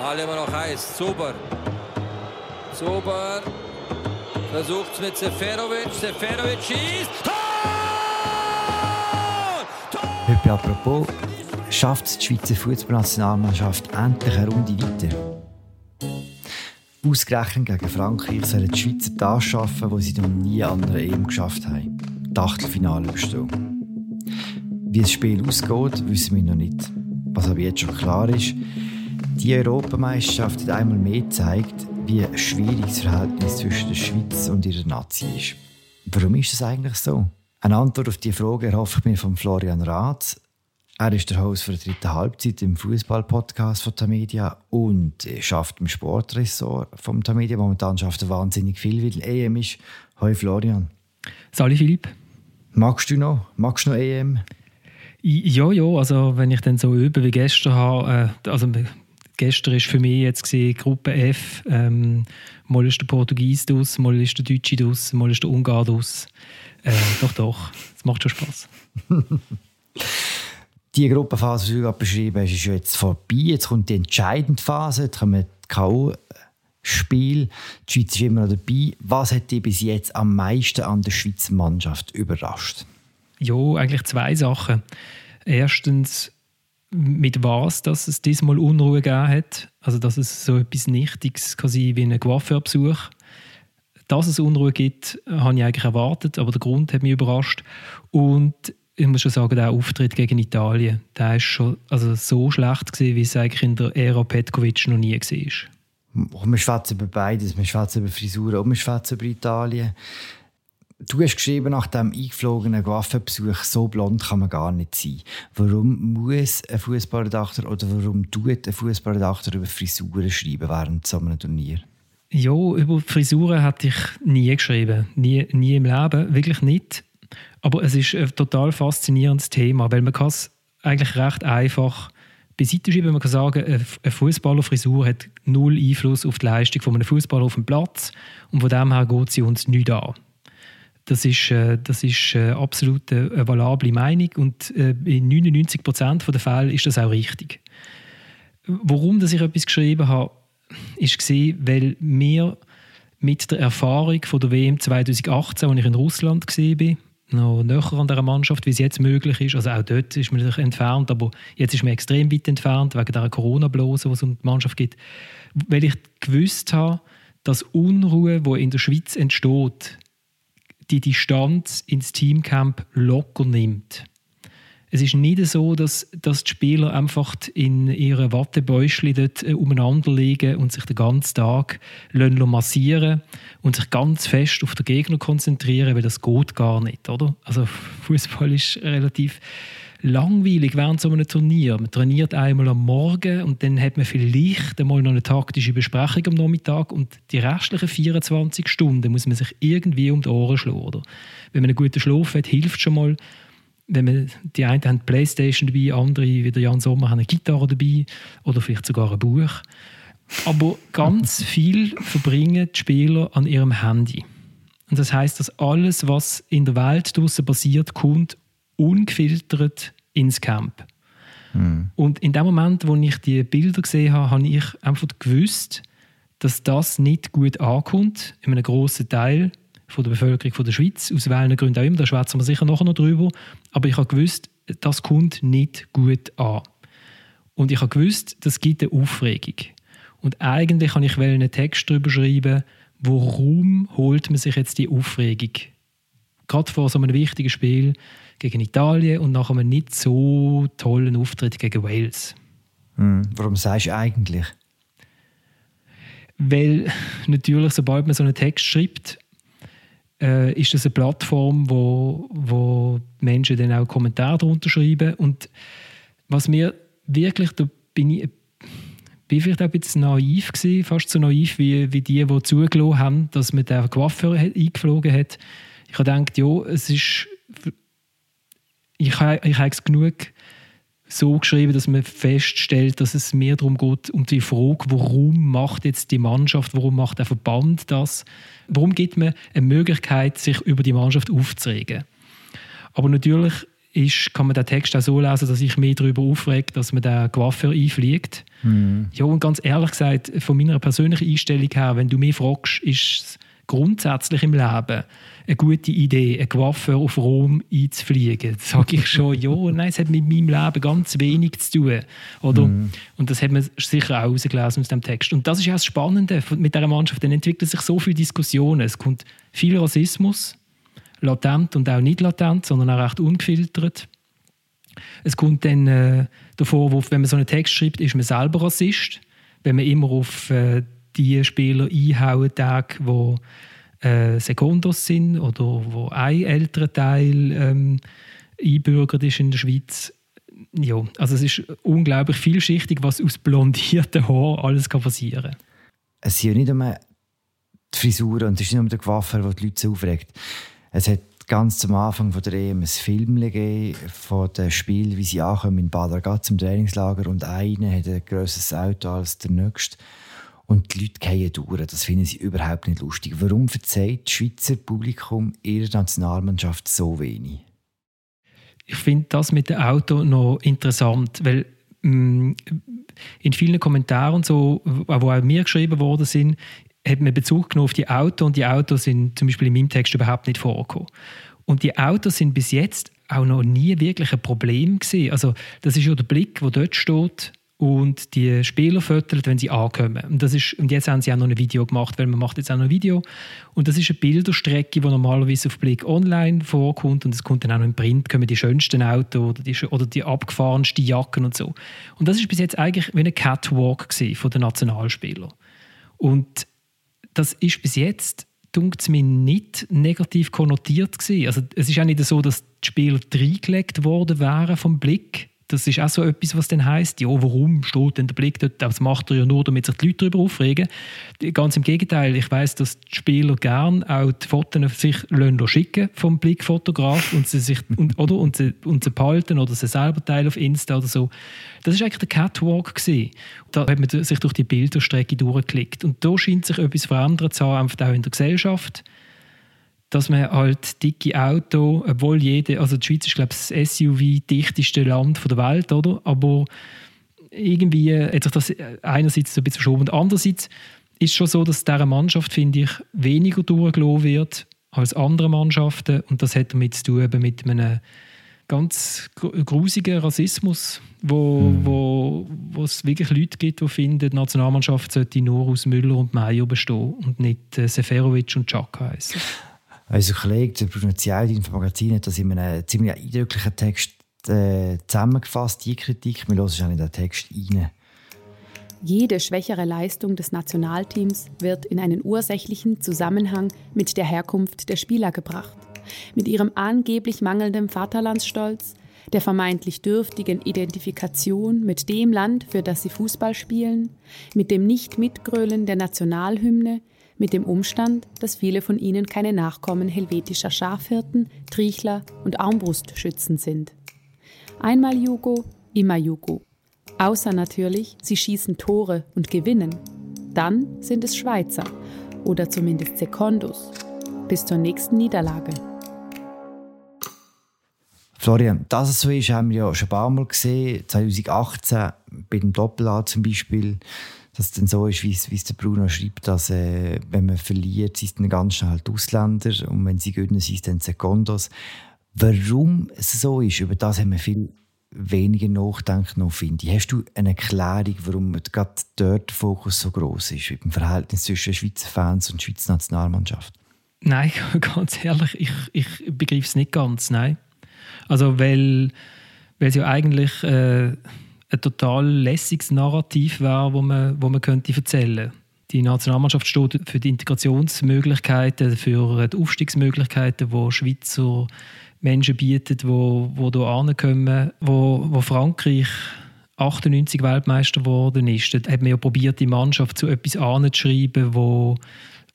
Ball immer noch heiß. Zuber. Zuber. Versucht es mit Seferovic. Seferovic schießt. Tor! Tor! apropos, schafft es die Schweizer Fußballnationalmannschaft endlich eine Runde weiter? Ausgerechnet gegen Frankreich sollen die Schweizer das schaffen, was sie noch nie an einer EM geschafft haben. Das Achtelfinale bestehen. Wie das Spiel ausgeht, wissen wir noch nicht. Was aber jetzt schon klar ist, die Europameisterschaft hat einmal mehr gezeigt, wie schwierig das Verhältnis zwischen der Schweiz und ihrer Nazi ist. Warum ist das eigentlich so? Eine Antwort auf diese Frage erhoffe ich mir von Florian Rath. Er ist der Host für die dritte Halbzeit im Fußball-Podcast von Tamedia und schafft im Sportressort vom Tamedia. Momentan schafft er wahnsinnig viel, weil EM ist. Hallo Florian. Salut Philipp. Magst du noch? Magst du noch EM? Ja, ja, also wenn ich dann so übe wie gestern habe, äh, also gestern ist für mich jetzt Gruppe F, ähm, mal ist der Portugies aus, mal ist der Deutsche aus, mal ist der Ungar aus. Äh, doch, doch, es macht schon Spaß. die Gruppenphase, die du gerade beschrieben hast, ist jetzt vorbei. Jetzt kommt die entscheidende Phase, jetzt kommen die K.O.-Spiele. Die Schweiz ist immer noch dabei. Was hat dich bis jetzt am meisten an der Schweizer Mannschaft überrascht? Ja, eigentlich zwei Sachen. Erstens, mit was dass es diesmal Unruhe gegeben hat. Also, dass es so etwas Nichtiges kann wie ein Coiffeurbesuch. Dass es Unruhe gibt, habe ich eigentlich erwartet, aber der Grund hat mich überrascht. Und ich muss schon sagen, der Auftritt gegen Italien, der ist schon also so schlecht gewesen, wie es eigentlich in der Ära Petkovic noch nie war. Wir schwätzen über beides. Wir schwätzen über Frisuren und wir schwätzen über Italien. Du hast geschrieben, nach dem eingeflogenen Waffenbesuch, so blond kann man gar nicht sein. Warum muss ein Fußballredakteur oder warum tut ein Fußballredakteur über Frisuren schreiben während so einem Turnier? Ja, über Frisuren hatte ich nie geschrieben. Nie, nie im Leben. Wirklich nicht. Aber es ist ein total faszinierendes Thema, weil man kann es eigentlich recht einfach beiseite schieben. Man kann sagen, eine Fußballerfrisur hat null Einfluss auf die Leistung von einem Fußballer auf dem Platz und von dem her geht sie uns nicht an. Das ist, äh, das ist äh, absolut eine valable Meinung und äh, in 99 Prozent der Fälle ist das auch richtig. Warum dass ich etwas geschrieben habe, ist gesehen, weil wir mit der Erfahrung von der WM 2018, als ich in Russland war, noch näher an dieser Mannschaft, wie es jetzt möglich ist. Also auch dort ist man sich entfernt, aber jetzt ist man extrem weit entfernt, wegen dieser Corona-Blase, die es um die Mannschaft gibt. Weil ich gewusst habe, dass Unruhe, die in der Schweiz entsteht, die Distanz ins Teamcamp locker nimmt. Es ist nicht so, dass, dass die Spieler einfach in ihren Wattebäuschen dort äh, umeinander liegen und sich den ganzen Tag massieren und sich ganz fest auf den Gegner konzentrieren, weil das geht gar nicht, oder? Also Fußball ist relativ langweilig während so einem Turnier. Man trainiert einmal am Morgen und dann hat man vielleicht einmal noch eine taktische Besprechung am Nachmittag und die restlichen 24 Stunden muss man sich irgendwie um die Ohren schlagen. Oder? Wenn man einen guten Schlaf hat, hilft schon mal wenn man, die einen haben Playstation dabei, andere, wie der Jan Sommer, haben eine Gitarre dabei oder vielleicht sogar ein Buch. Aber ganz viel verbringen die Spieler an ihrem Handy. Und das heißt, dass alles, was in der Welt draußen passiert, kommt ungefiltert ins Camp. Mhm. Und in dem Moment, wo ich die Bilder gesehen habe, habe ich einfach gewusst, dass das nicht gut ankommt in einem grossen Teil von der Bevölkerung von der Schweiz, aus welchen Gründen auch immer, da schwätzen wir sicher nachher noch drüber, aber ich habe gewusst, das kommt nicht gut an. Und ich habe gewusst, das gibt eine Aufregung. Und eigentlich kann ich einen Text darüber schreiben, warum holt man sich jetzt die Aufregung? Gerade vor so einem wichtigen Spiel gegen Italien und nach einem nicht so tollen Auftritt gegen Wales. Hm, warum sagst du eigentlich? Weil natürlich, sobald man so einen Text schreibt, äh, ist das eine Plattform, wo, wo Menschen dann auch Kommentare darunter schreiben. Und was mir wirklich, da bin ich bin vielleicht auch ein bisschen naiv gewesen, fast so naiv wie, wie die, die zugelassen haben, dass man den Coiffeur eingeflogen hat. Ich habe gedacht, ja, es ist ich, habe, ich habe es genug so geschrieben, dass man feststellt, dass es mehr darum geht, um die Frage, warum macht jetzt die Mannschaft, warum macht der Verband das, warum gibt man eine Möglichkeit, sich über die Mannschaft aufzuregen. Aber natürlich ist, kann man den Text auch so lesen, dass ich mich darüber aufregt, dass man den Coiffeur einfliegt. Mhm. Ja, und ganz ehrlich gesagt, von meiner persönlichen Einstellung her, wenn du mich fragst, ist es grundsätzlich im Leben eine gute Idee, einen Coiffeur auf Rom einzufliegen. Sage ich schon, ja, nein, es hat mit meinem Leben ganz wenig zu tun. Oder? Mm. Und das hat man sicher auch herausgelesen aus dem Text. Und das ist ja das Spannende mit dieser Mannschaft. Dann entwickeln sich so viele Diskussionen. Es kommt viel Rassismus, latent und auch nicht latent, sondern auch recht ungefiltert. Es kommt dann äh, der Vorwurf, wenn man so einen Text schreibt, ist man selber Rassist. Wenn man immer auf äh, die Spieler einhauen, die äh, Sekundos sind oder wo ein älterer Teil ähm, einbürgert ist in der Schweiz. Ja, also es ist unglaublich vielschichtig, was aus blondierten Haaren alles kann passieren kann. Es sind ja nicht nur die Frisuren und es ist nicht nur der Coiffeur, der die Leute aufregt. Es hat ganz am Anfang von der EM ein Film von dem Spiel, wie sie ankommen in Bad Ragaz im Trainingslager und einer hat ein grösseres Auto als der nächste und die Leute gehen durch. Das finden sie überhaupt nicht lustig. Warum verzeiht das Schweizer Publikum ihrer Nationalmannschaft so wenig? Ich finde das mit dem Auto noch interessant, weil mh, mm, in vielen Kommentaren, so, wo auch mir geschrieben worden sind, hat man Bezug genommen auf die Autos und die Autos sind zum Beispiel in meinem Text überhaupt nicht vorgekommen. Und die Autos sind bis jetzt auch noch nie wirklich ein Problem gewesen. Also das ist ja der Blick, wo dort steht, und die Spieler föteln, wenn sie ankommen. Und, das ist, und jetzt haben sie auch noch ein Video gemacht, weil man macht jetzt auch noch ein Video. Und das ist eine Bilderstrecke, die normalerweise auf Blick online vorkommt und es kommt dann auch noch im Print, kommen die schönsten Autos oder die, oder die abgefahrensten Jacken und so. Und das ist bis jetzt eigentlich wie ein Catwalk von den Nationalspielern. Und das ist bis jetzt dunkt mir nicht negativ konnotiert gewesen. Also es ist auch nicht so, dass die Spieler reingelegt worden wären vom Blick, das ist auch so etwas, was dann heisst, ja, warum steht denn der Blick dort? Das macht er ja nur, damit sich die Leute darüber aufregen. Ganz im Gegenteil, ich weiß, dass die Spieler gern auch die Fotos sich schicken vom Blickfotograf und sie sich und, oder, und sie, und sie behalten oder sie selber teilen auf Insta oder so. Das ist eigentlich der Catwalk gewesen. Da hat man sich durch die Bilderstrecke durchgeklickt und da scheint sich etwas verändert zu haben, einfach auch in der Gesellschaft dass man halt dicke Auto, obwohl jede, also die Schweiz ist glaube ich das SUV-dichteste Land der Welt, oder? Aber irgendwie hat sich das einerseits so ein bisschen verschoben und andererseits ist es schon so, dass dieser Mannschaft, finde ich, weniger durchgelassen wird als andere Mannschaften und das hat damit zu tun eben mit einem ganz grusigen Rassismus, wo, mhm. wo, wo es wirklich Leute gibt, die finden, die Nationalmannschaft sollte nur aus Müller und Meier bestehen und nicht äh, Seferovic und Chaka heißen. Unser Kollege, der Zieldi vom Magazin, hat das in einem ziemlich eindrücklichen Text äh, zusammengefasst, die Kritik. Wir hören schon in den Text rein. Jede schwächere Leistung des Nationalteams wird in einen ursächlichen Zusammenhang mit der Herkunft der Spieler gebracht, mit ihrem angeblich mangelnden Vaterlandsstolz, der vermeintlich dürftigen Identifikation mit dem Land, für das sie Fußball spielen, mit dem Nicht-Mitgrölen der Nationalhymne, mit dem Umstand, dass viele von ihnen keine Nachkommen helvetischer Schafhirten, Triechler und Armbrustschützen sind. Einmal Jugo, immer Jugo. Außer natürlich, sie schießen Tore und gewinnen. Dann sind es Schweizer oder zumindest Sekondos. Bis zur nächsten Niederlage. Florian, dass es so ist, haben wir ja schon ein paar Mal gesehen. 2018 bei dem Doppel zum Beispiel dass es dann so ist, wie es der Bruno schreibt, dass äh, wenn man verliert, sind dann ganz schnell die Ausländer und wenn sie gewinnen, sind es dann Sekundos. Warum es so ist, über das haben wir viel weniger nachdenken noch, finde ich. Hast du eine Erklärung, warum gerade dort der Fokus so groß ist, im Verhältnis zwischen Schweizer Fans und Schweizer Nationalmannschaft? Nein, ganz ehrlich, ich, ich begreife es nicht ganz, nein. Also, weil, weil es ja eigentlich... Äh ein total lässiges Narrativ wäre, wo man, wo man könnte erzählen Die Nationalmannschaft steht für die Integrationsmöglichkeiten, für die Aufstiegsmöglichkeiten, die Schweizer Menschen bieten, die, die hier ankommen, wo, wo Frankreich 98 Weltmeister geworden ist. Dort hat man ja probiert, die Mannschaft zu etwas anzuschreiben, wo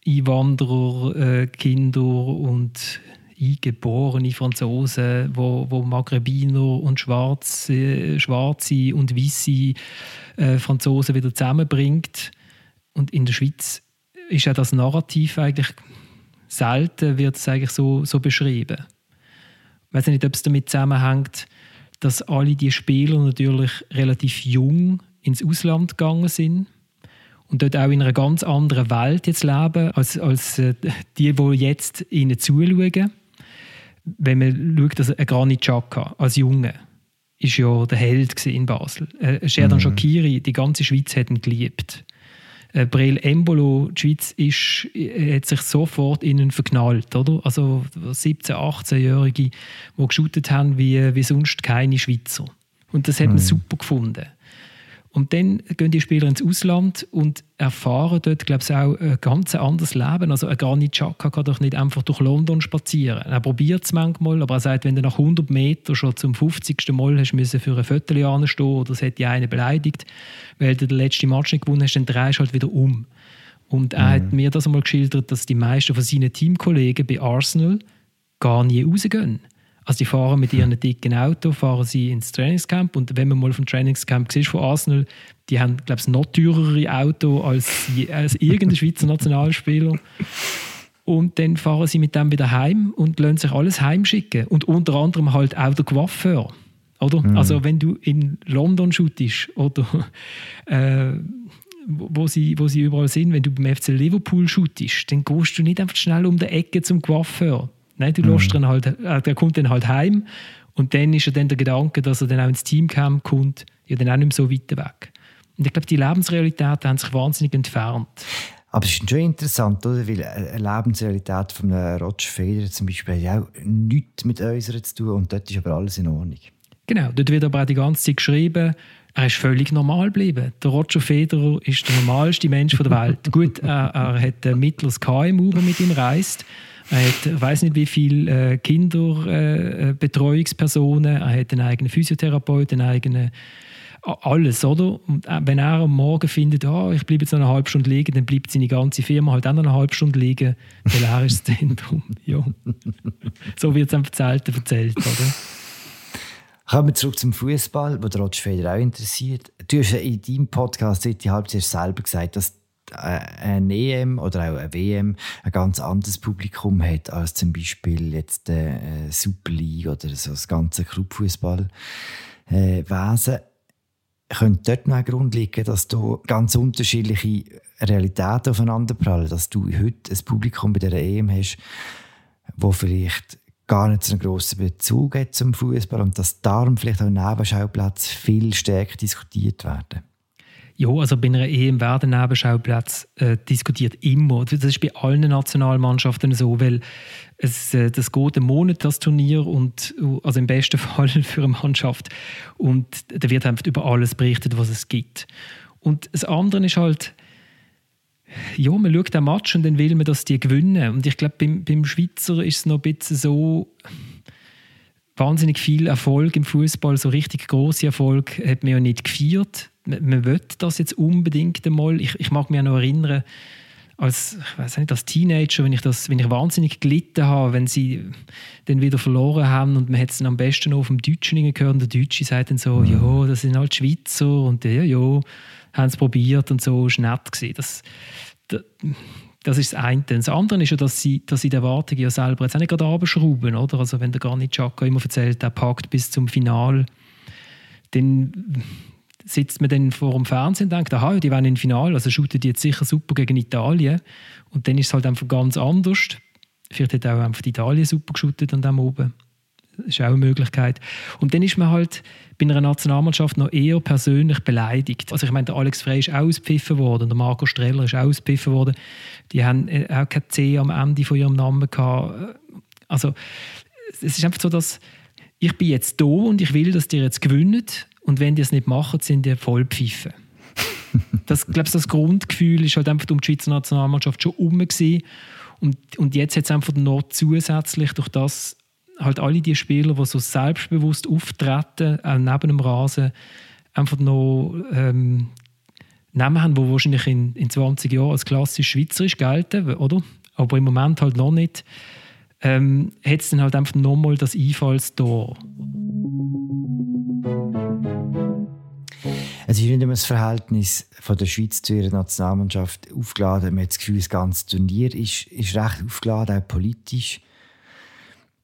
Einwanderer, äh, Kinder und eingeborene Franzosen, wo, wo Maghrebiner und Schwarze, Schwarze und Weiße äh, Franzosen wieder zusammenbringt. Und in der Schweiz ist ja das Narrativ eigentlich selten wird es eigentlich so, so beschrieben. weiß nicht, ob es damit zusammenhängt, dass alle die Spieler natürlich relativ jung ins Ausland gegangen sind und dort auch in einer ganz anderen Welt jetzt leben, als, als äh, die, die jetzt ihnen zuschauen. Wenn man schaut, dass ein Granit Xhaka als Junge ist ja der Held in Basel. Äh, Sherdan mhm. Shakiri, die ganze Schweiz hat ihn geliebt. Äh, Brel Embolo, die Schweiz ist, äh, hat sich sofort innen verknallt, oder? Also 17-, 18-Jährige, die geschootet haben wie, wie sonst keine Schweizer. Und das hat man mhm. super gefunden. Und dann gehen die Spieler ins Ausland und erfahren dort, glaube ich, auch ein ganz anderes Leben. Also ein Granit Xhaka kann doch nicht einfach durch London spazieren. Er probiert es manchmal, aber er sagt, wenn du nach 100 Metern schon zum 50. Mal hast müssen für ein Viertel anstehen oder es hat dich einen beleidigt, weil du den letzten Match nicht gewonnen hast, dann drehst du halt wieder um. Und er mhm. hat mir das einmal geschildert, dass die meisten von seinen Teamkollegen bei Arsenal gar nie rausgehen. Also die fahren mit ihren dicken Auto, fahren sie ins Trainingscamp und wenn man mal vom Trainingscamp sieht von Arsenal, die haben, glaube ich, noch teurere Auto als, als irgendein Schweizer Nationalspieler. Und dann fahren sie mit dem wieder heim und lassen sich alles heimschicken. Und unter anderem halt auch der Coiffeur. Oder? Mhm. Also wenn du in London shootest oder äh, wo sie, wo sie überall sind, wenn du beim FC Liverpool shootest, dann gehst du nicht einfach schnell um die Ecke zum Coiffeur. Nein, du mhm. lässt halt, äh, der kommt dann halt heim und dann ist ja dann der Gedanke, dass er dann auch ins Teamcamp kommt, ja dann auch nicht mehr so weit weg. Und ich glaube, die Lebensrealitäten haben sich wahnsinnig entfernt. Aber es ist schon interessant, oder? weil eine Lebensrealität von Roger Federer zum Beispiel hat ja auch nichts mit unserer zu tun und dort ist aber alles in Ordnung. Genau, dort wird aber auch die ganze Zeit geschrieben, er ist völlig normal geblieben. Der Roger Federer ist der normalste Mensch der Welt. Gut, er, er hat ein mittleres KMU, der mit ihm reist. Er hat, ich weiß nicht, wie viele äh, Kinderbetreuungspersonen. Äh, er hat einen eigenen Physiotherapeuten, einen eigenen alles, oder? Und äh, wenn er am Morgen findet, oh, ich bleibe jetzt noch eine halbe Stunde liegen, dann bleibt seine ganze Firma halt auch noch eine halbe Stunde liegen, weil er ist das Zentrum. ja. So wird es einfach selten erzählt, oder? Kommen wir zurück zum Fußball, wo der Roger Federer auch interessiert. Du hast ja in deinem Podcast die Halbzeit selber gesagt, dass eine EM oder auch eine WM ein ganz anderes Publikum hat als zum Beispiel jetzt der äh, Super League oder so das ganze Clubfußballwesen. Äh, könnte dort noch ein Grund liegen, dass du ganz unterschiedliche Realitäten aufeinanderprallen, dass du heute ein Publikum bei der EM hast, wo vielleicht gar nicht so einen grossen Bezug hat zum Fußball und dass darum vielleicht auch Nebenschauplätze viel stärker diskutiert werden? Ja, also bei einer EM werden Nebenschauplätze äh, diskutiert immer. Das ist bei allen Nationalmannschaften so, weil es, äh, das geht einen Monat, das Turnier, und, also im besten Fall für eine Mannschaft. Und da wird einfach über alles berichtet, was es gibt. Und das andere ist halt, ja, man schaut den Match und dann will man, dass die gewinnen. Und ich glaube, beim, beim Schweizer ist es noch ein bisschen so, wahnsinnig viel Erfolg im Fußball, so richtig große Erfolg hat man ja nicht gefeiert man will das jetzt unbedingt einmal. Ich, ich mag mich noch erinnern, als, ich weiß nicht, als Teenager, wenn ich, das, wenn ich wahnsinnig gelitten habe, wenn sie dann wieder verloren haben und man hat es dann am besten noch auf dem Deutschen gehört und der Deutsche sagt dann so, mhm. ja, das sind halt Schweizer und ja, ja, haben es probiert und so, ist nett gewesen. Das, das, das ist das eine. Das andere ist ja, dass sie, dass sie die Erwartungen ja selber jetzt auch nicht gerade abschrauben, oder? Also wenn der Garni Chaka immer erzählt, er packt bis zum Final, dann sitzt man dann vor dem Fernsehen und denkt, aha, die waren im Finale, also shooten die jetzt sicher super gegen Italien. Und dann ist es halt einfach ganz anders. Vielleicht hat auch einfach Italien super geshootet an dem oben. Das ist auch eine Möglichkeit. Und dann ist man halt bei einer Nationalmannschaft noch eher persönlich beleidigt. Also ich meine, der Alex Frey ist ausgepfiffen worden, der Marco Streller ist ausgepfiffen worden. Die haben äh, auch kein C am Ende von ihrem Namen gehabt. Also es ist einfach so, dass ich bin jetzt da und ich will, dass die jetzt gewinnen und wenn die es nicht machen, sind die voll pfeifen. das, glaube das Grundgefühl ist halt einfach um die Schweizer Nationalmannschaft schon herum und, und jetzt hat es einfach noch zusätzlich durch das halt alle die Spieler, die so selbstbewusst auftreten, auch neben dem Rasen, einfach noch ähm, Namen haben, die wahrscheinlich in, in 20 Jahren als klassisch schweizerisch gelten, oder? Aber im Moment halt noch nicht. Ähm, hat es dann halt einfach nochmal das Einfallstor. Es ist nicht immer das Verhältnis von der Schweiz zu ihrer Nationalmannschaft aufgeladen. Man hat das Gefühl, das ganze Turnier ist, ist recht aufgeladen, auch politisch.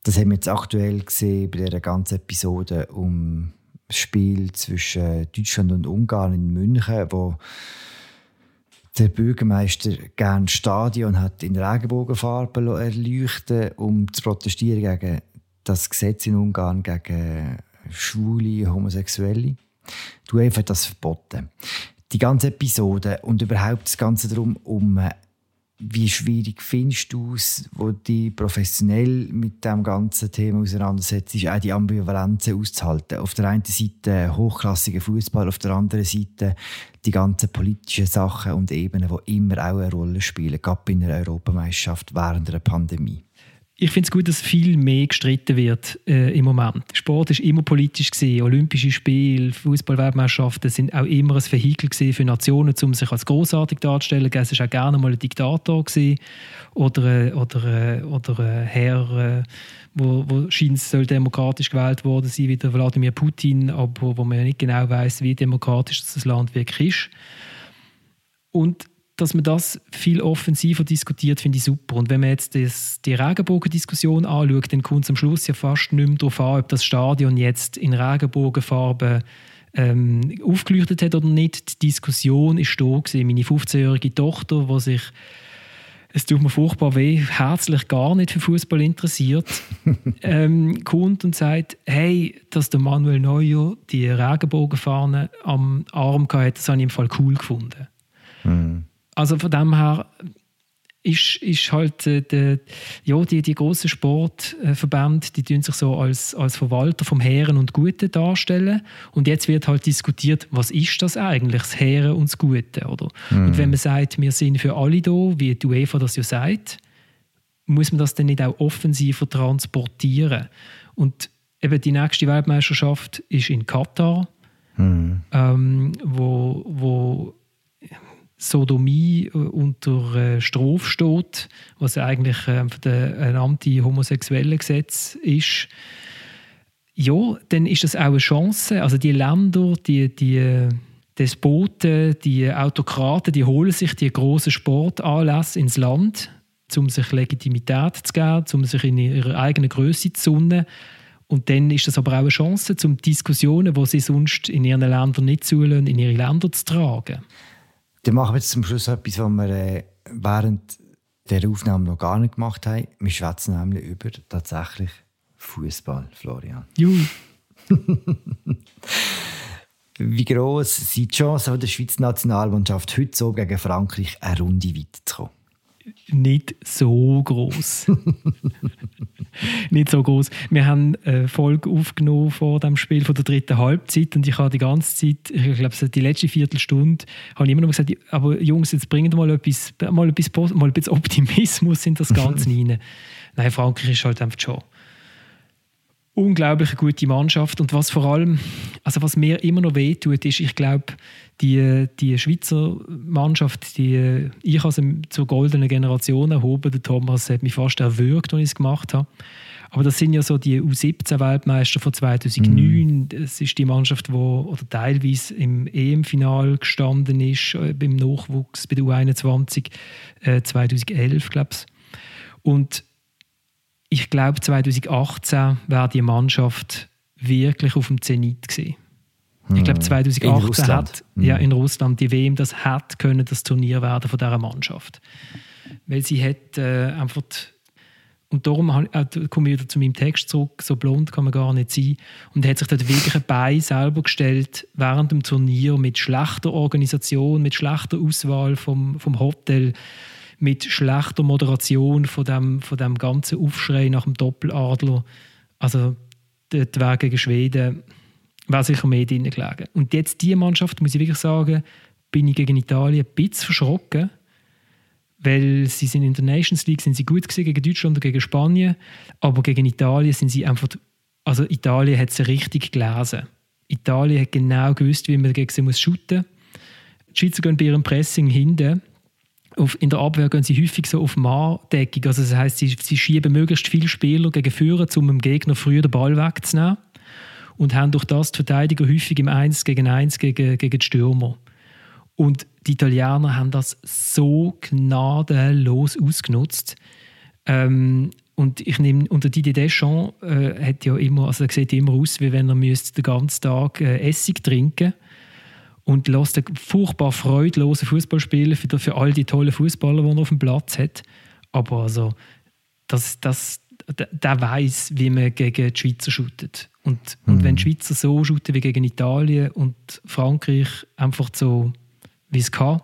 Das haben wir jetzt aktuell gesehen bei dieser ganzen Episode um das Spiel zwischen Deutschland und Ungarn in München, wo der Bürgermeister gerne Stadion hat in Regenbogenfarben erleuchten um zu protestieren gegen das Gesetz in Ungarn gegen Schwule, Homosexuelle. Du einfach das verboten. Die ganze Episode und überhaupt das Ganze darum, um wie schwierig findest du es, wo die professionell mit dem ganzen Thema auseinandersetzt, auch die Ambivalenzen auszuhalten? Auf der einen Seite hochklassiger Fußball, auf der anderen Seite die ganzen politischen Sachen und Ebenen, die immer auch eine Rolle spielen, gerade in einer Europameisterschaft während einer Pandemie ich finde es gut, dass viel mehr gestritten wird äh, im Moment. Sport ist immer politisch gesehen. Olympische Spiele, Fußballweltmeisterschaften sind auch immer ein Vehikel für Nationen, um sich als großartig darzustellen. Es war auch gerne mal ein Diktator gewesen, oder äh, oder äh, oder ein Herr, äh, wo, wo scheint soll demokratisch gewählt worden sein, wie der Wladimir Putin, aber wo man ja nicht genau weiß, wie demokratisch das Land wirklich ist. Und dass man das viel offensiver diskutiert, finde ich super. Und wenn man jetzt das, die Regenbogendiskussion anschaut, dann kommt es am Schluss ja fast nicht mehr darauf an, ob das Stadion jetzt in Regenbogenfarben ähm, aufgeleuchtet hat oder nicht. Die Diskussion ist da gewesen. Meine 15-jährige Tochter, die sich es tut mir furchtbar weh, herzlich gar nicht für Fußball interessiert, ähm, kommt und sagt, hey, dass der Manuel Neuer die Regenbogenfahne am Arm hatte, das habe ich im Fall cool gefunden. Mhm. Also von dem her ist, ist halt äh, der, ja, die, die grossen Sportverbände, die tun sich so als, als Verwalter vom Heeren und Guten darstellen. Und jetzt wird halt diskutiert, was ist das eigentlich, das Heeren und das Gute, oder? Mhm. Und wenn man sagt, wir sind für alle da, wie die UEFA das ja sagt, muss man das dann nicht auch offensiver transportieren? Und eben die nächste Weltmeisterschaft ist in Katar, mhm. ähm, wo, wo Sodomie äh, unter äh, Strophe steht, was eigentlich äh, ein anti-homosexuelles Gesetz ist, ja, dann ist das auch eine Chance. Also die Länder, die, die Despoten, die Autokraten, die holen sich die großen Sportanlässe ins Land, um sich Legitimität zu geben, um sich in ihrer eigenen Größe zu sonnen. Und dann ist das aber auch eine Chance, um Diskussionen, die sie sonst in ihren Ländern nicht zulassen, in ihre Länder zu tragen. Dann machen wir jetzt zum Schluss etwas, was wir äh, während der Aufnahme noch gar nicht gemacht haben. Wir schwätzen nämlich über tatsächlich Fußball, Florian. Juhu. Wie gross sind die Chancen der Schweizer Nationalmannschaft heute so gegen Frankreich eine Runde weiterzukommen? Nicht so groß. nicht so groß. Wir haben eine Folge aufgenommen vor dem Spiel von der dritten Halbzeit und ich habe die ganze Zeit, ich glaube, die letzte Viertelstunde, habe ich immer noch gesagt, aber Jungs, jetzt bringen mal etwas, mal etwas, mal bisschen Optimismus in das Ganze rein. Nein, Frankreich ist halt einfach schon unglaublich gute Mannschaft und was vor allem, also was mir immer noch wehtut, ist, ich glaube, die, die Schweizer Mannschaft, die, ich habe sie zur goldenen Generation erhoben, der Thomas hat mich fast erwürgt, als ich es gemacht habe. Aber das sind ja so die U17-Weltmeister von 2009. Mm. Das ist die Mannschaft, wo oder teilweise im EM-Final gestanden ist, äh, beim Nachwuchs bei der U21 äh, 2011, glaube ich. Und ich glaube, 2018 wäre die Mannschaft wirklich auf dem Zenit gesehen. Ich glaube, 2018 in hat ja, hm. in Russland die WM das hat können das Turnier werden von dieser Mannschaft. Weil sie hat äh, einfach und darum äh, komme ich wieder zu meinem Text zurück, so blond kann man gar nicht sein. Und hat sich dort wirklich ein Bein selber gestellt während dem Turnier mit schlechter Organisation, mit schlechter Auswahl vom, vom Hotel, mit schlechter Moderation von dem, von dem ganzen Aufschrei nach dem Doppeladler. Also dort wäre gegen Schweden wäre sicher mehr drin gelegen. Und jetzt diese Mannschaft, muss ich wirklich sagen, bin ich gegen Italien ein bisschen verschrocken, weil sie sind in der Nations League sind sie gut gewesen, gegen Deutschland oder gegen Spanien, aber gegen Italien sind sie einfach, also Italien hat sie richtig gelesen. Italien hat genau gewusst, wie man gegen sie muss shooten. Die Schweizer gehen bei ihrem Pressing hinten auf, in der Abwehr gehen sie häufig so auf Mahrdeckung. Also das heißt, sie, sie schieben möglichst viele Spieler gegen Führer, um dem Gegner früher den Ball wegzunehmen. Und haben durch das die Verteidiger häufig im 1 gegen 1 gegen, gegen die Stürmer. Und die Italiener haben das so gnadenlos ausgenutzt. Ähm, und ich nehme, unter Didier Deschamps äh, hat ja immer, also sieht immer aus, wie wenn er müsste den ganzen Tag äh, Essig trinken und lässt einen furchtbar freudlosen Fußball spielen für, für all die tollen Fußballer, die er auf dem Platz hat. Aber also, das, das, der, der weiß, wie man gegen die Schweizer shootet. Und, mhm. und wenn die Schweizer so shooten wie gegen Italien und Frankreich einfach so, wie es kann,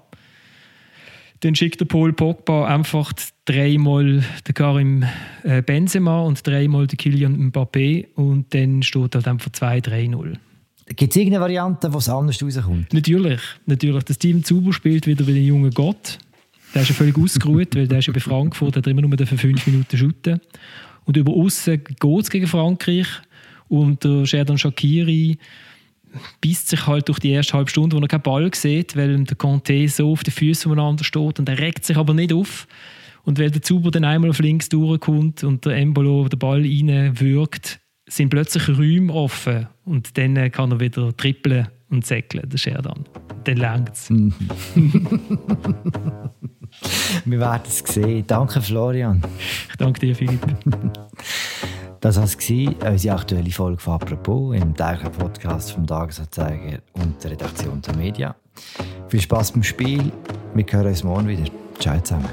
dann schickt der Paul Pogba einfach dreimal den Karim äh, Benzema und dreimal den Kylian Mbappé und dann steht halt einfach 2-3-0. Gibt es irgendeine Variante, es anders rauskommt? Natürlich. natürlich. Das Team Zuber spielt wieder wie ein junger Gott. Der ist ja völlig ausgeruht, weil der ist ja bei Frankfurt, der hat immer nur für fünf Minuten shooten. Und über außen geht es gegen Frankreich. Und der Sheridan Shakiri beißt sich halt durch die erste halbe Stunde, wo er keinen Ball sieht, weil der Conte so auf den Füßen umeinander steht und er regt sich aber nicht auf. Und weil der Zuber dann einmal auf links durchkommt und der Embolo den Ball reinwirkt, sind plötzlich Räume offen und dann kann er wieder trippeln und säckeln, der Sheridan. Dann längt es. Wir werden es sehen. Danke, Florian. Ich danke dir, Philipp. Das war unsere aktuelle Folge von «Apropos» im täglichen Podcast vom Tagesanzeiger und der Redaktion der Media. Viel Spaß beim Spiel. Wir hören uns morgen wieder. Ciao zusammen.